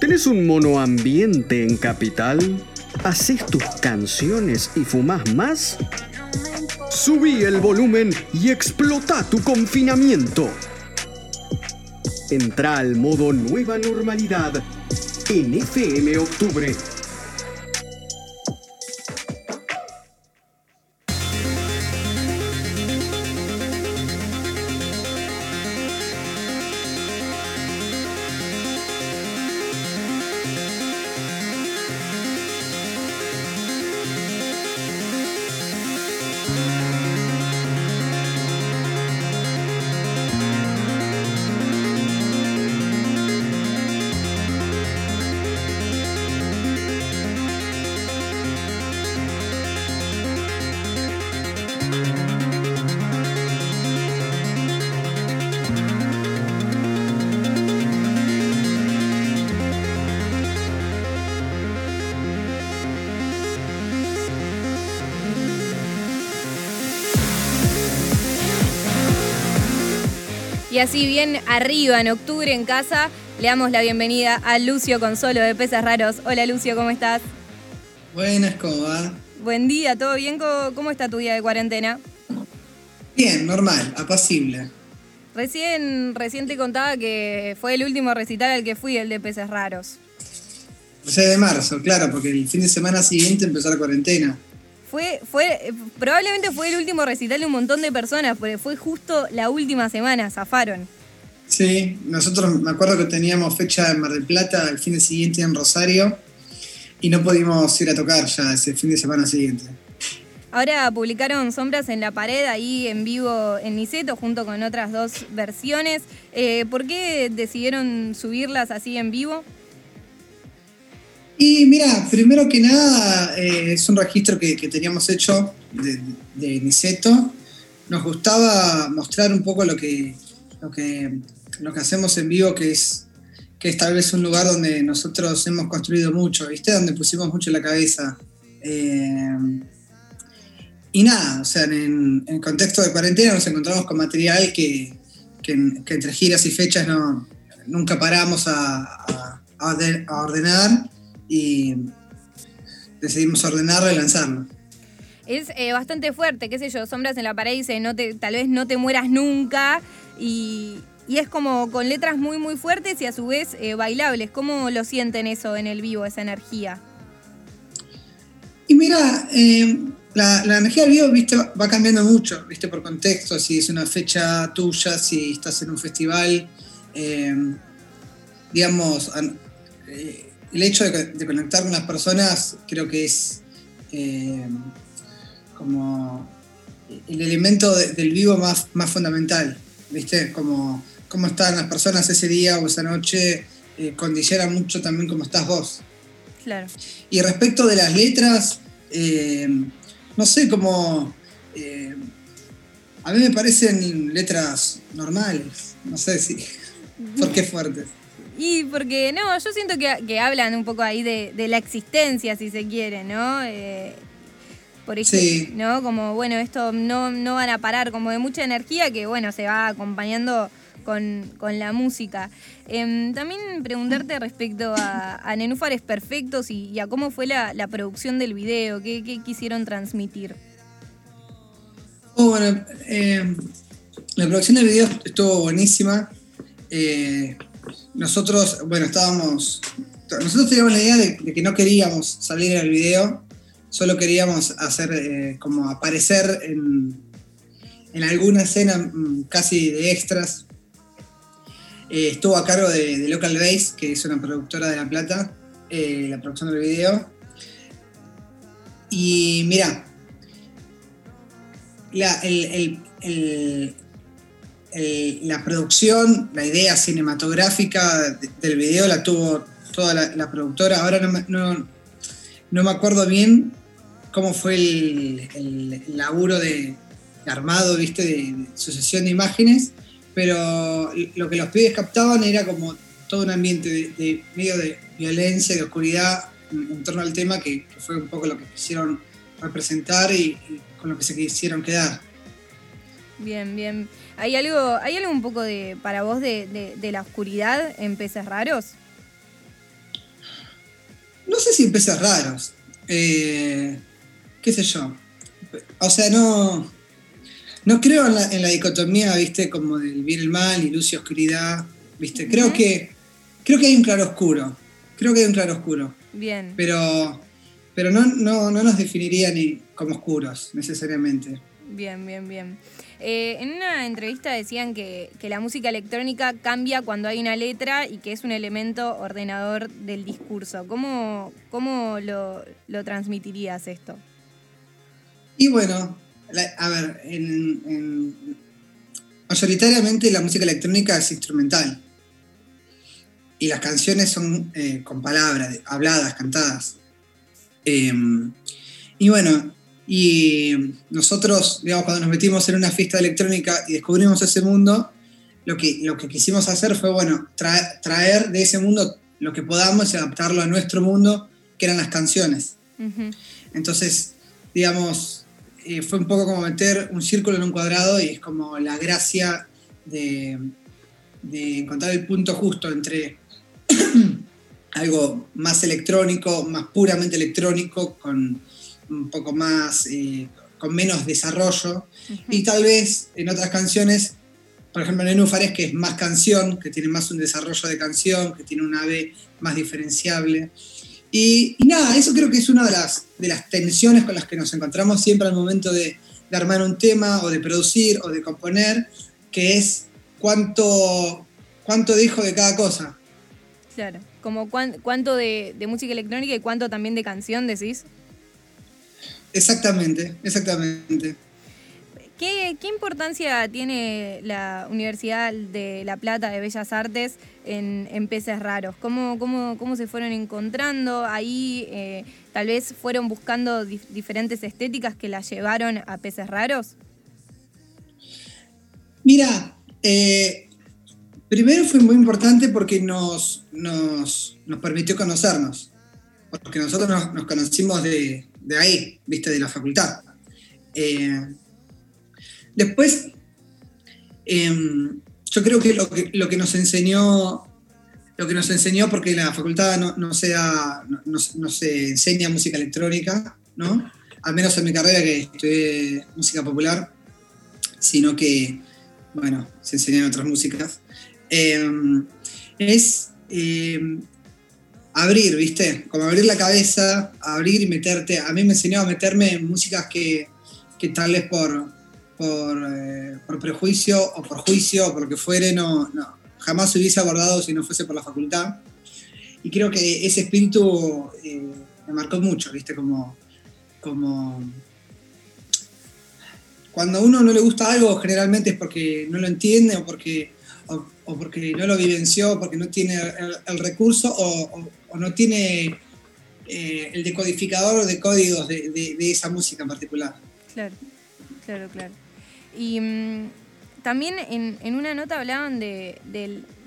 ¿Tenés un monoambiente en Capital? ¿Haces tus canciones y fumás más? Subí el volumen y explota tu confinamiento. Entra al modo nueva normalidad en FM Octubre Y así bien arriba en octubre en casa, le damos la bienvenida a Lucio Consolo de Peces Raros. Hola Lucio, ¿cómo estás? Buenas, ¿cómo va? Buen día, ¿todo bien? ¿Cómo está tu día de cuarentena? Bien, normal, apacible. Recién, recién te contaba que fue el último recital al que fui, el de Peces Raros. El 6 de marzo, claro, porque el fin de semana siguiente empezó la cuarentena fue, fue, probablemente fue el último recital de un montón de personas, porque fue justo la última semana, zafaron. Sí, nosotros me acuerdo que teníamos fecha en Mar del Plata el fin de siguiente en Rosario y no pudimos ir a tocar ya ese fin de semana siguiente. Ahora publicaron Sombras en la Pared ahí en vivo en Niceto junto con otras dos versiones. Eh, ¿Por qué decidieron subirlas así en vivo? Y mira, primero que nada, eh, es un registro que, teníamos hecho de, de, Niceto. Nos gustaba mostrar un poco lo que, lo que, lo que hacemos en vivo, que es, que tal vez un lugar donde nosotros hemos construido mucho, ¿viste? Donde pusimos mucho la cabeza. Eh, y nada, o sea, en, el contexto de cuarentena nos encontramos con material que, entre giras y fechas no, nunca paramos a, a ordenar y decidimos ordenarlo y lanzarlo. Es eh, bastante fuerte, qué sé yo, Sombras en la pared dice, no te, tal vez no te mueras nunca y, es como con letras muy muy fuertes y a su vez eh, bailables. ¿Cómo lo sienten eso en el vivo, esa energía? Y mira, eh, la, energía del vivo ¿viste? va cambiando mucho, ¿viste? por contexto, si es una fecha tuya, si estás en un festival, digamos, el hecho de, conectar con las personas creo que es eh, como el elemento del vivo más, más fundamental, ¿viste? Como cómo están las personas ese día o esa noche eh, condiciona mucho también cómo estás vos. Claro. Y respecto de las letras, eh, no sé cómo... a mí me parecen letras normales, no sé si... ¿Por qué fuertes? Y porque, no, yo siento que, hablan un poco ahí de, la existencia, si se quiere, ¿no? Eh, por ejemplo, ¿no? Como, bueno, esto no, no van a parar, como de mucha energía que, bueno, se va acompañando con, la música. Em, también preguntarte respecto a, Nenúfares Perfectos y, a cómo fue la, producción del video, qué, quisieron transmitir. Oh, bueno, em, la producción del video estuvo buenísima. Eh, nosotros, bueno, estábamos, nosotros teníamos la idea de, que no queríamos salir en el video, solo queríamos hacer eh, como aparecer en, alguna escena mm, casi de extras. Eh, estuvo a cargo de, Local Base, que es una productora de La Plata, eh, la producción del video. Y mira, el, la producción, la idea cinematográfica del video la tuvo toda la, productora. Ahora no, me acuerdo bien cómo fue el, laburo de, armado, viste, de, sucesión de imágenes, pero lo que los pibes captaban era como todo un ambiente de, medio de violencia, de oscuridad en, torno al tema, que, fue un poco lo que quisieron representar y con lo que se quisieron quedar. Bien, bien. ¿Hay algo, ¿Hay algo un poco de para vos de, la oscuridad en Peces Raros? no sé si peces raros. Eh, ¿Qué sé yo? O sea, no. No creo en la, dicotomía, viste, como del bien y el mal y luz y oscuridad. ¿Viste? Creo que. Creo que hay un claro oscuro. Creo que hay un claro oscuro. Bien. Pero. Pero no, no, no nos definiría ni como oscuros, necesariamente. Bien, bien, bien. Eh, en una entrevista decían que, la música electrónica cambia cuando hay una letra y que es un elemento ordenador del discurso. ¿Cómo, cómo lo, transmitirías esto? Y bueno, a ver, mayoritariamente la música electrónica es instrumental. Y las canciones son eh, con palabras, habladas, cantadas. Em, y bueno, y nosotros, digamos, cuando nos metimos en una fiesta electrónica y descubrimos ese mundo, lo que, lo que quisimos hacer fue, bueno, traer, de ese mundo lo que podamos y adaptarlo a nuestro mundo, que eran las canciones. Entonces, digamos, eh, fue un poco como meter un círculo en un cuadrado y es como la gracia de, de encontrar el punto justo entre algo más electrónico, más puramente electrónico, con un poco más, eh, con menos desarrollo. Y tal vez en otras canciones, por ejemplo en Nenúfares, que es más canción, que tiene más un desarrollo de canción, que tiene una ave más diferenciable. Y, nada, eso creo que es una de las, de las tensiones con las que nos encontramos siempre al momento de, armar un tema o de producir o de componer, que es cuánto, cuánto dijo de cada cosa. Claro, como cuánto de, de música electrónica y cuánto también de canción decís. Exactamente, exactamente. ¿Qué, importancia tiene la Universidad de La Plata de Bellas Artes en, Peces Raros? ¿Cómo, cómo, se fueron encontrando? Ahí eh, tal vez fueron buscando diferentes estéticas que las llevaron a Peces Raros. Mira, eh, primero fue muy importante porque nos, nos, permitió conocernos, porque nosotros nos conocimos de, de ahí, viste, de la facultad. Eh, después, em, yo creo que lo, que nos enseñó, lo que nos enseñó, porque la facultad no, no, se, no, se enseña música electrónica, ¿no? Al menos en mi carrera que estudié música popular, sino que, bueno, se enseñan otras músicas. Em, es em, abrir, ¿viste? Como abrir la cabeza, abrir y meterte. A mí me enseñó a meterme en músicas que, que tal vez por, eh, por, prejuicio o por juicio o por lo que fuere, no, no, jamás hubiese abordado si no fuese por la facultad. Y creo que ese espíritu eh, me marcó mucho, ¿viste? Como, como. Cuando a uno no le gusta algo, generalmente es porque no lo entiende o porque o porque no lo vivenció, porque no tiene el, recurso o, no tiene eh, el decodificador de códigos de, esa música en particular. Claro, claro, claro. Y mm, también en, una nota hablaban de,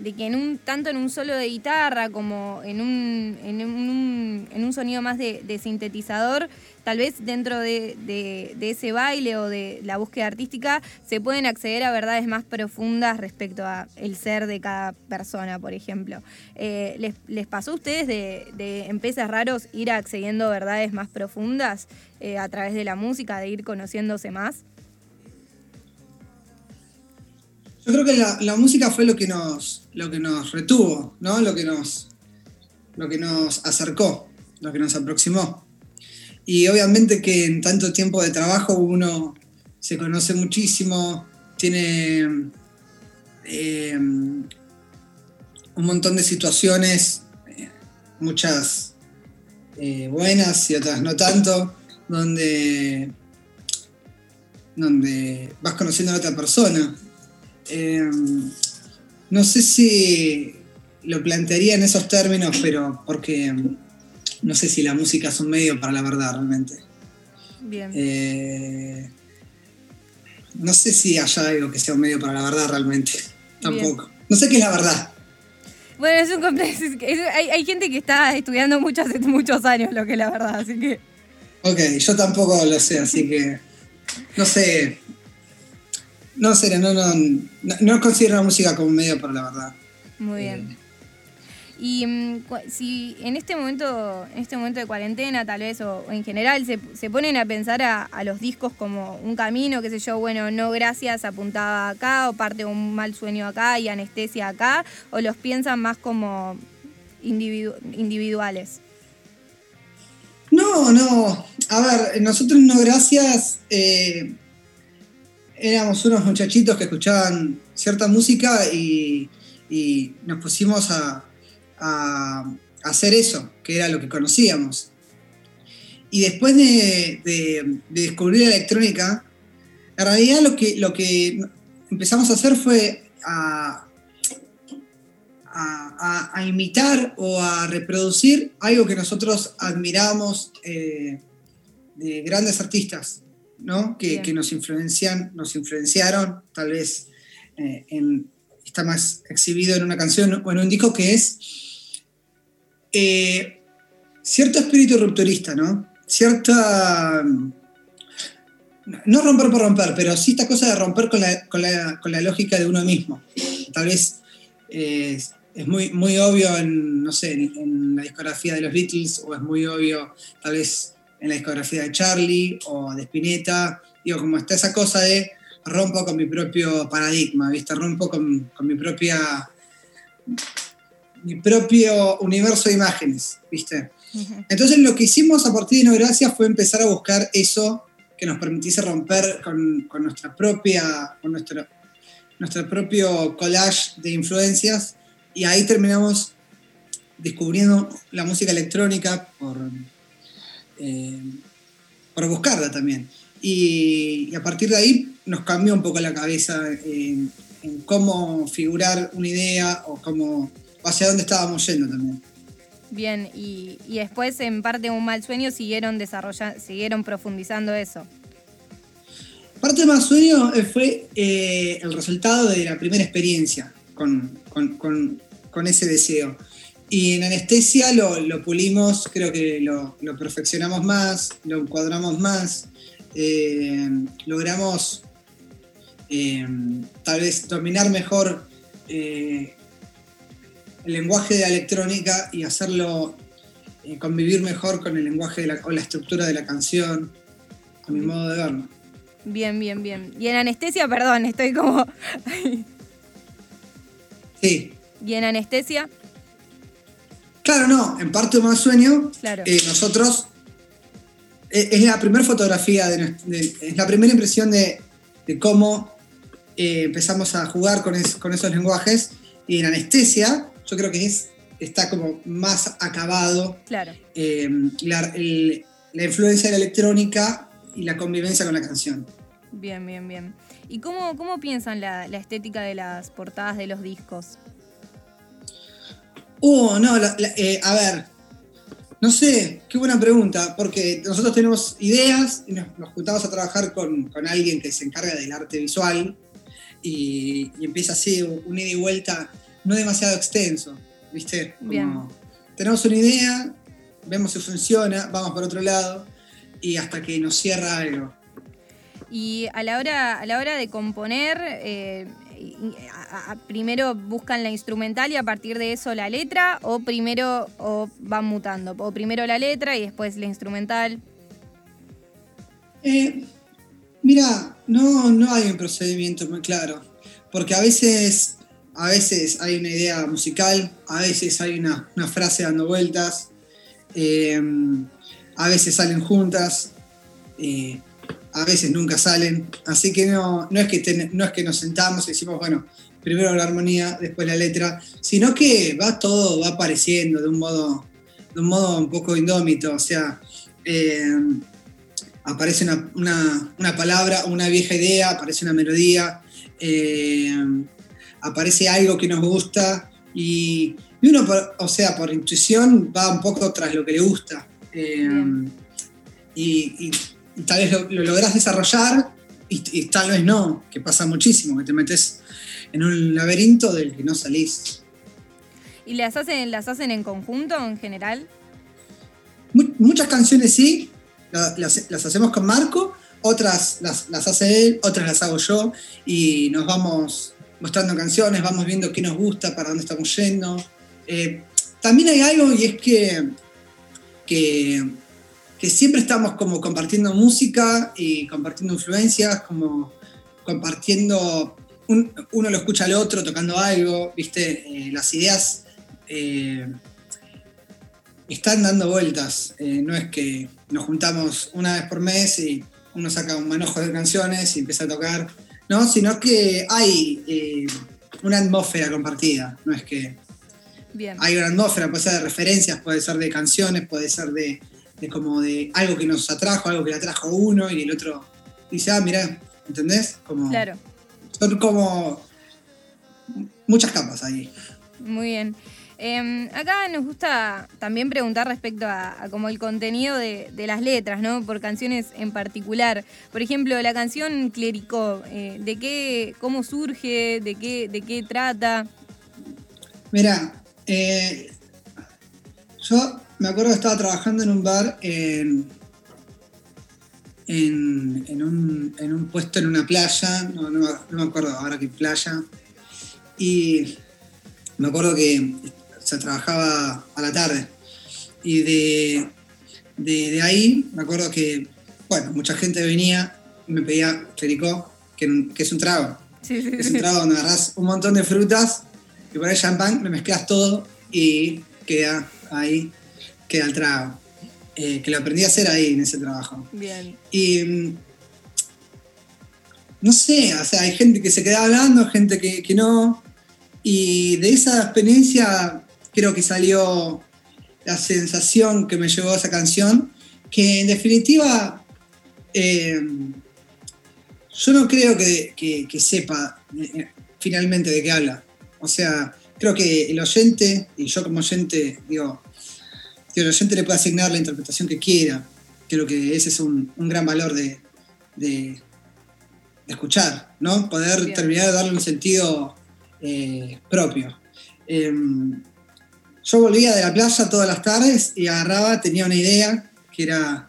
que tanto en un solo de guitarra como en un sonido más de, sintetizador, tal vez dentro de, ese baile o de la búsqueda artística se pueden acceder a verdades más profundas respecto a el ser de cada persona, por ejemplo. Eh, ¿les, pasó a ustedes de, en Peces Raros ir accediendo a verdades más profundas eh, a través de la música, de ir conociéndose más? Yo creo que la, música fue lo que nos, lo que nos retuvo, ¿no? Lo que nos, lo que nos acercó, lo que nos aproximó. Y obviamente que en tanto tiempo de trabajo uno se conoce muchísimo, tiene eh, un montón de situaciones, eh, muchas eh, buenas y otras no tanto, donde, donde vas conociendo a otra persona Em, no sé si lo plantearía en esos términos, pero porque em, no sé si la música es un medio para la verdad realmente. Bien. Eh, no sé si haya algo que sea un medio para la verdad realmente. Tampoco. No sé qué es la verdad. Bueno, es un complejo. hay, hay, gente que está estudiando mucho hace muchos años lo que es la verdad, así que. Ok, yo tampoco lo sé, así que. No sé. No, serio, no, no, no, considero la música como un medio para la verdad. Muy bien. Y mm, si en este momento, en este momento de cuarentena, tal vez, o, en general, se, ponen a pensar a, los discos como un camino, qué sé yo, bueno, no gracias, apuntaba acá, o parte un mal sueño acá y anestesia acá, o los piensan más como individuales. No, no. A ver, nosotros no gracias. Eh, éramos unos muchachitos que escuchaban cierta música y nos pusimos a, hacer eso, que era lo que conocíamos. Y después de, descubrir la electrónica, en realidad lo que, lo que empezamos a hacer fue a, imitar o a reproducir algo que nosotros admiramos eh, de grandes artistas, ¿no? que, nos, influencian, nos influenciaron, tal vez eh, está más exhibido en una canción o en un disco que es eh, cierto espíritu rupturista, ¿no? Cierta... No romper por romper, pero sí esta cosa de romper con la, lógica de uno mismo. Tal vez eh, es muy, muy obvio en, no sé, en, la discografía de los Beatles, o es muy obvio tal vez en la discografía de Charlie o de Spinetta. Digo, como está esa cosa de rompo con mi propio paradigma, ¿viste? Rompo con, con mi propia mi propio universo de imágenes, ¿viste? Entonces lo que hicimos a partir de No Gracias fue empezar a buscar eso que nos permitiese romper con, nuestra propia, con nuestro, nuestro propio collage de influencias y ahí terminamos descubriendo la música electrónica por, eh, por buscarla también. Y, a partir de ahí nos cambió un poco la cabeza en cómo figurar una idea o cómo hacia dónde estábamos yendo también. Bien, y, después en parte de un mal sueño siguieron desarrollando, siguieron profundizando eso. Parte de mal sueño eh, fue eh, el resultado de la primera experiencia con, ese deseo. Y en anestesia lo, pulimos, creo que lo, perfeccionamos más, lo encuadramos más, eh, logramos tal vez dominar mejor el lenguaje de la electrónica y hacerlo eh, convivir mejor con el lenguaje de la, o la estructura de la canción, a mi modo de verlo. Bien, bien, bien. Y en anestesia, perdón, estoy como... sí. ¿Y en anestesia? Claro, no, en parte más sueño, claro. Eh, nosotros, eh, es la primera fotografía, de, es la primera impresión de, cómo empezamos a jugar con, con esos lenguajes. Y en anestesia, yo creo que es, está como más acabado claro. Eh, la, influencia de la electrónica y la convivencia con la canción. Bien, bien, bien. ¿Y cómo, cómo piensan la, estética de las portadas de los discos? Oh, no, eh, a ver, no sé, qué buena pregunta, porque nosotros tenemos ideas y nos, juntamos a trabajar con, alguien que se encarga del arte visual y, y empieza así un ida y vuelta no demasiado extenso, ¿viste? tenemos una idea, vemos si funciona, vamos por otro lado y hasta que nos cierra algo. Y a la hora, a la hora de componer, eh, primero buscan la instrumental y a partir de eso la letra, o primero o van mutando, o primero la letra y después la instrumental. Eh, mira, no, no hay un procedimiento muy claro, porque a veces a veces hay una idea musical, a veces hay una, frase dando vueltas, eh, a veces salen juntas, eh, a veces nunca salen, así que no, no, es que no es que nos sentamos y decimos, bueno, primero la armonía, después la letra, sino que va todo, va apareciendo de un modo, de un, modo un poco indómito, o sea, eh, aparece una, una, palabra, una vieja idea, aparece una melodía, aparece algo que nos gusta y, uno, o sea, por intuición va un poco tras lo que le gusta. Eh, y, tal vez lo, lográs desarrollar y, tal vez no, que pasa muchísimo, que te metes en un laberinto del que no salís. ¿Y las hacen, las hacen en conjunto en general? muchas canciones sí, las, hacemos con Marco, otras las, las, hace él, otras las hago yo y nos vamos mostrando canciones, vamos viendo qué nos gusta, para dónde estamos yendo. Eh, también hay algo y es que, que, que, siempre estamos como compartiendo música y compartiendo influencias, como compartiendo, uno lo escucha al otro tocando algo, ¿viste? Eh, las ideas eh, están dando vueltas, eh, no es que nos juntamos una vez por mes y uno saca un manojo de canciones y empieza a tocar, no, sino que hay una atmósfera compartida, no es que hay una atmósfera, puede ser de referencias, puede ser de canciones, puede ser de, como de algo que nos atrajo, algo que le atrajo uno y el otro dice, ah, mira, ¿entendés? Como, claro. Son como muchas capas ahí. Muy bien. Em, acá nos gusta también preguntar respecto a, como el contenido de, las letras, ¿no? Por canciones en particular. Por ejemplo, la canción Clericó, eh, ¿de qué, cómo surge, de qué, de qué trata? Mira, eh, yo me acuerdo que estaba trabajando en un bar en, en, un, puesto en una playa, no, me acuerdo ahora qué playa, y me acuerdo que se trabajaba a la tarde. Y de, de, ahí me acuerdo que, bueno, mucha gente venía y me pedía clericó, que, que es un trago. Es un trago donde agarras un montón de frutas y por ahí champán, lo mezclas todo y queda ahí, queda el trago. Eh, que lo aprendí a hacer ahí en ese trabajo. Bien. Y mm, no sé, o sea, hay gente que se queda hablando, gente que, que no. Y de esa experiencia creo que salió la sensación que me llevó a esa canción, que en definitiva eh, yo no creo que, que sepa eh, finalmente de qué habla. O sea, creo que el oyente, y yo como oyente, digo, que el oyente le puede asignar la interpretación que quiera. Creo que ese es un, gran valor de, de, escuchar, ¿no? Poder terminar de darle un sentido eh, propio. Em, yo volvía de la playa todas las tardes y agarraba, tenía una idea que era,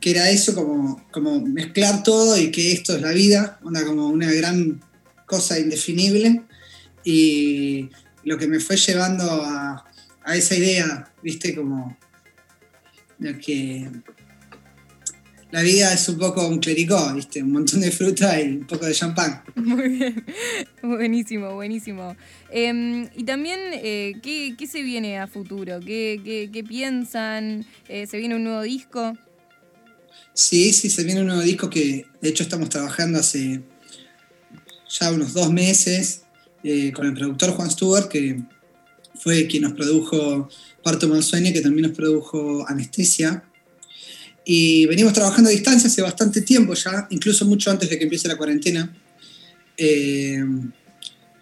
que era eso, como, como mezclar todo y que esto es la vida, una, como una gran cosa indefinible. Y lo que me fue llevando a, esa idea, viste, como de que la vida es un poco un clericó, ¿viste? Un montón de fruta y un poco de champán. Muy bien, buenísimo, buenísimo. Em, y también, eh, ¿qué, se viene a futuro? ¿Qué, piensan? Eh, ¿Se viene un nuevo disco? Sí, sí, se viene un nuevo disco que de hecho estamos trabajando hace ya unos dos meses. Eh, con el productor Juan Stewart, que fue quien nos produjo Parto Mansueño, que también nos produjo Anestesia. Y venimos trabajando a distancia hace bastante tiempo ya, incluso mucho antes de que empiece la cuarentena. Eh,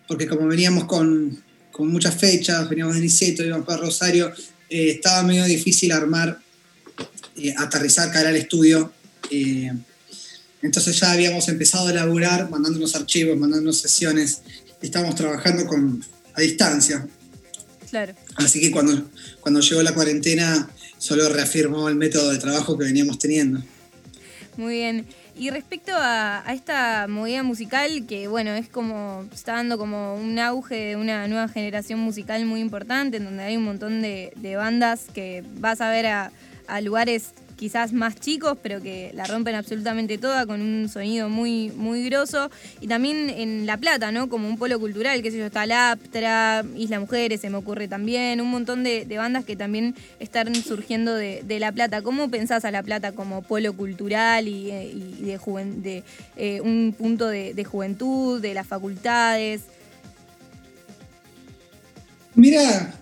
porque como veníamos con, con, muchas fechas, veníamos de Niceto, íbamos para Rosario, eh, estaba medio difícil armar, aterrizar, caer al estudio. entonces ya habíamos empezado a elaborar, mandándonos archivos, mandándonos sesiones, estamos trabajando con, a distancia. Claro. Así que cuando, cuando llegó la cuarentena, solo reafirmó el método de trabajo que veníamos teniendo. Muy bien. Y respecto a, esta movida musical, que bueno, es como, está dando como un auge de una nueva generación musical muy importante, en donde hay un montón de, bandas que vas a ver a, a lugares quizás más chicos, pero que la rompen absolutamente toda con un sonido muy, muy grosso. Y también en La Plata, ¿no? Como un polo cultural, qué sé yo, está Laptra, Isla Mujeres, se me ocurre también, un montón de, bandas que también están surgiendo de, La Plata. ¿Cómo pensás a La Plata como polo cultural y, eh, de, de eh, un punto de, juventud, de las facultades? Mira,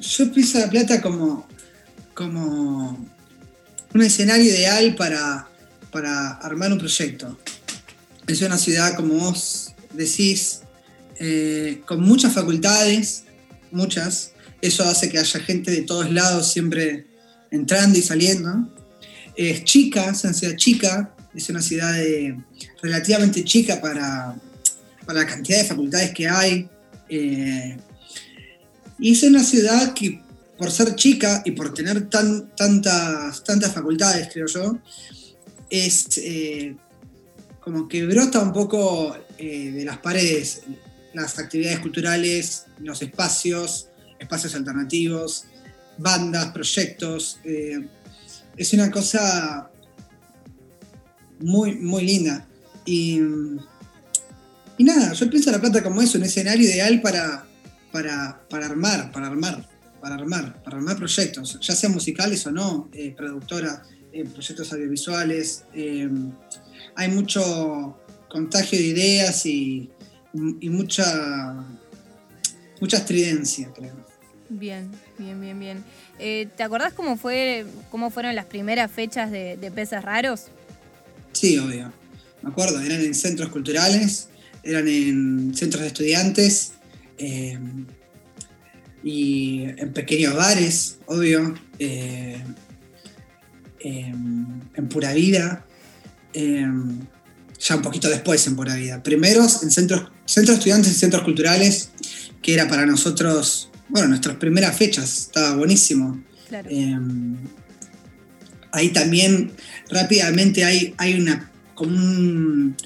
yo pienso La Plata como, como un escenario ideal para, para armar un proyecto. Es una ciudad, como vos decís, eh, con muchas facultades, muchas. Eso hace que haya gente de todos lados siempre entrando y saliendo. Es chica, es una ciudad chica, es una ciudad relativamente chica para, para, la cantidad de facultades que hay. Eh, y es una ciudad que por ser chica y por tener tan, tantas, tantas facultades, creo yo, es eh, como que brota un poco eh, de las paredes las actividades culturales, los espacios, espacios alternativos, bandas, proyectos. Eh, es una cosa muy, muy linda. Y, y nada, yo pienso La Plata como eso, un escenario ideal para, para, para armar, para armar, para armar, para armar proyectos, ya sean musicales o no, eh, productora, eh, proyectos audiovisuales. Eh, hay mucho contagio de ideas y, y mucha, mucha estridencia, creo. Bien, bien, bien, bien. ¿Te acordás cómo, fue, cómo fueron las primeras fechas de, de Peces Raros? Sí, obvio. Me acuerdo, eran en centros culturales, eran en centros de estudiantes eh, y en pequeños bares, obvio, eh, en Pura Vida, ya un poquito después en Pura Vida. Primeros en centros, centros estudiantes y centros culturales, que era para nosotros, bueno, nuestras primeras fechas, estaba buenísimo. Eh, ahí también rápidamente hay, hay una, como un,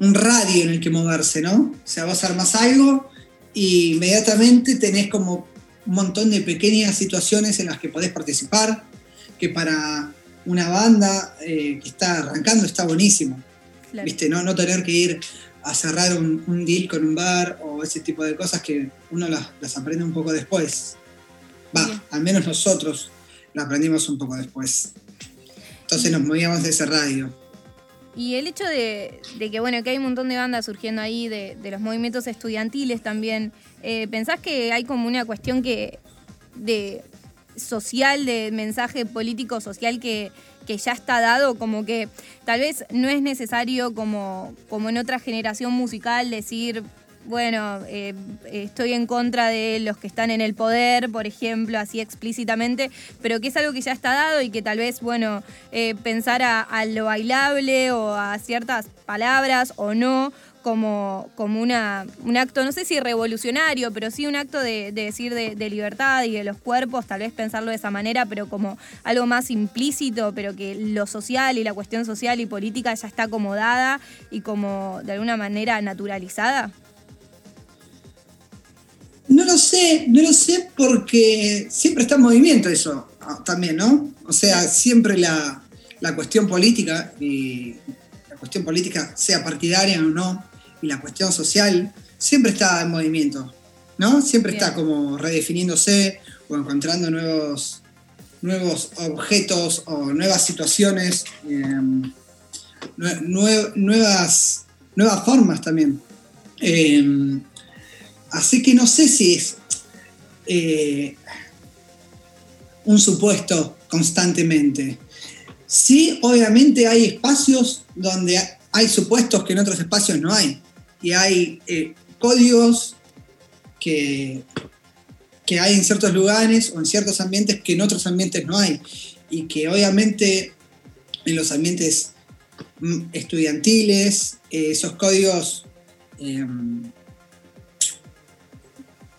radio en el que moverse, ¿no? O sea, vos armas algo y inmediatamente tenés como un montón de pequeñas situaciones en las que podés participar, que para una banda eh, que está arrancando está buenísimo. ¿Viste? No, no tener que ir a cerrar un, deal con un bar o ese tipo de cosas que uno las, las aprende un poco después. Va, al menos nosotros la aprendimos un poco después. Entonces nos movíamos de ese radio. Y el hecho de, que bueno, que hay un montón de bandas surgiendo ahí, de, los movimientos estudiantiles también, eh, ¿pensás que hay como una cuestión que de social, de mensaje político social que, que ya está dado, como que tal vez no es necesario como, como en otra generación musical decir bueno, eh, estoy en contra de los que están en el poder, por ejemplo, así explícitamente, pero que es algo que ya está dado y que tal vez, bueno, eh, pensar a, lo bailable o a ciertas palabras o no, como, como una, un acto, no sé si revolucionario, pero sí un acto de, decir de, libertad y de los cuerpos, tal vez pensarlo de esa manera, pero como algo más implícito, pero que lo social y la cuestión social y política ya está acomodada y como de alguna manera naturalizada. No lo sé, no lo sé porque siempre está en movimiento eso ah, también, ¿no? O sea, siempre la, cuestión política, y la cuestión política, sea partidaria o no, y la cuestión social, siempre está en movimiento, ¿no? Siempre está como redefiniéndose o encontrando nuevos, nuevos objetos o nuevas situaciones, em, nuevas, nuevas formas también. Em, Así que no sé si es eh, un supuesto constantemente. Sí, obviamente hay espacios donde hay supuestos que en otros espacios no hay. Y hay eh, códigos que, que hay en ciertos lugares o en ciertos ambientes que en otros ambientes no hay. Y que obviamente en los ambientes mm, estudiantiles, eh, esos códigos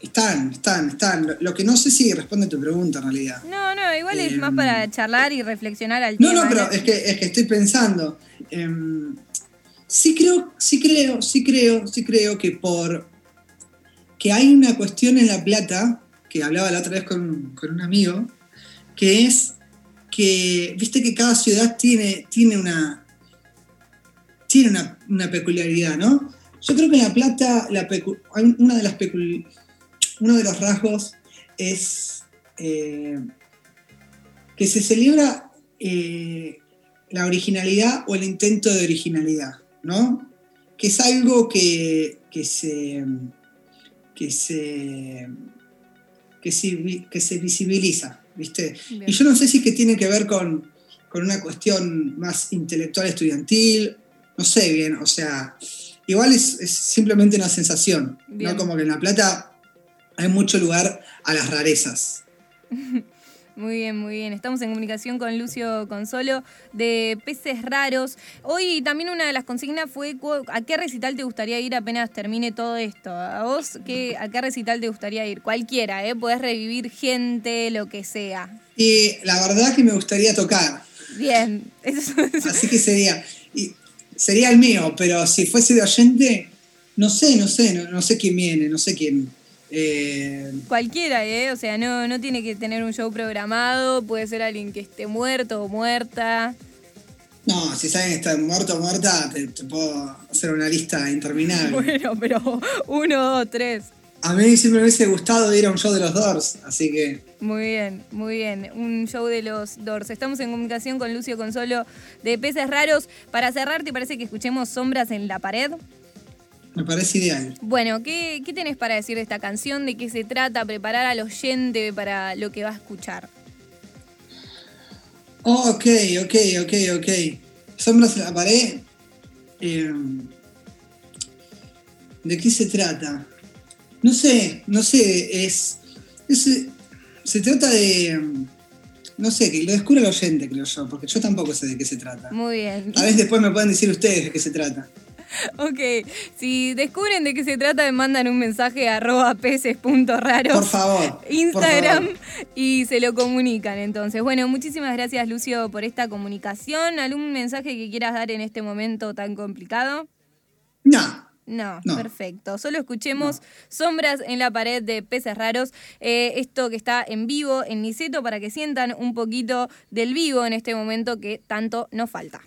están, están, están. Lo que no sé si responde a tu pregunta en realidad. No, no, igual es más para em, charlar y reflexionar al no, tema. No, no, pero es que, es que estoy pensando. Em, sí creo, sí creo, sí creo, sí creo que por que hay una cuestión en La Plata, que hablaba la otra vez con, un amigo, que es que, viste que cada ciudad tiene, tiene una tiene una, peculiaridad, ¿no? Yo creo que en La Plata la una de las peculiaridades uno de los rasgos es eh, que se celebra eh, la originalidad o el intento de originalidad, ¿no? Que es algo que, se, que se, que se, visibiliza, ¿viste? Y yo no sé si que tiene que ver con, una cuestión más intelectual estudiantil, no sé bien, o sea, igual es, simplemente una sensación, ¿no? Como que en La Plata hay mucho lugar a las rarezas. Muy bien, muy bien. Estamos en comunicación con Lucio Consolo de Peces Raros. Hoy también una de las consignas fue ¿a qué recital te gustaría ir apenas termine todo esto? ¿A vos qué, a qué recital te gustaría ir? Cualquiera, ¿eh? Podés revivir gente, lo que sea. Y la verdad que me gustaría tocar. Bien. Así que sería, sería el mío, pero si fuese de oyente, no sé, no sé, no, no sé quién viene, no sé quién Eh, Cualquiera, ¿eh? O sea, no, no tiene que tener un show programado, puede ser alguien que esté muerto o muerta. No, si saben que está muerto o muerta, te, puedo hacer una lista interminable. Bueno, pero uno, dos, tres. A mí siempre me hubiese gustado ir a un show de los Doors, así que. Muy bien, muy bien. Un show de los Doors. Estamos en comunicación con Lucio Consolo de Peces Raros. Para cerrar, ¿te parece que escuchemos Sombras en la Pared? Me parece ideal. Bueno, ¿qué, ¿qué tenés para decir de esta canción? ¿De qué se trata? Preparar al oyente para lo que va a escuchar. Oh, ok, ok, ok, ok. Sombras en la pared. Eh, ¿De qué se trata? No sé, no sé, es, se trata de, no sé, que lo descubra el oyente, creo yo, porque yo tampoco sé de qué se trata. Muy bien. A veces después me pueden decir ustedes de qué se trata. Ok, si descubren de qué se trata, mandan un mensaje a arroba peces.raros. Por favor. Instagram y se lo comunican entonces. Bueno, muchísimas gracias Lucio por esta comunicación. ¿Algún mensaje que quieras dar en este momento tan complicado? No, no, perfecto. Solo escuchemos Sombras en la pared de Peces Raros. Eh, esto que está en vivo en Niceto para que sientan un poquito del vivo en este momento que tanto nos falta.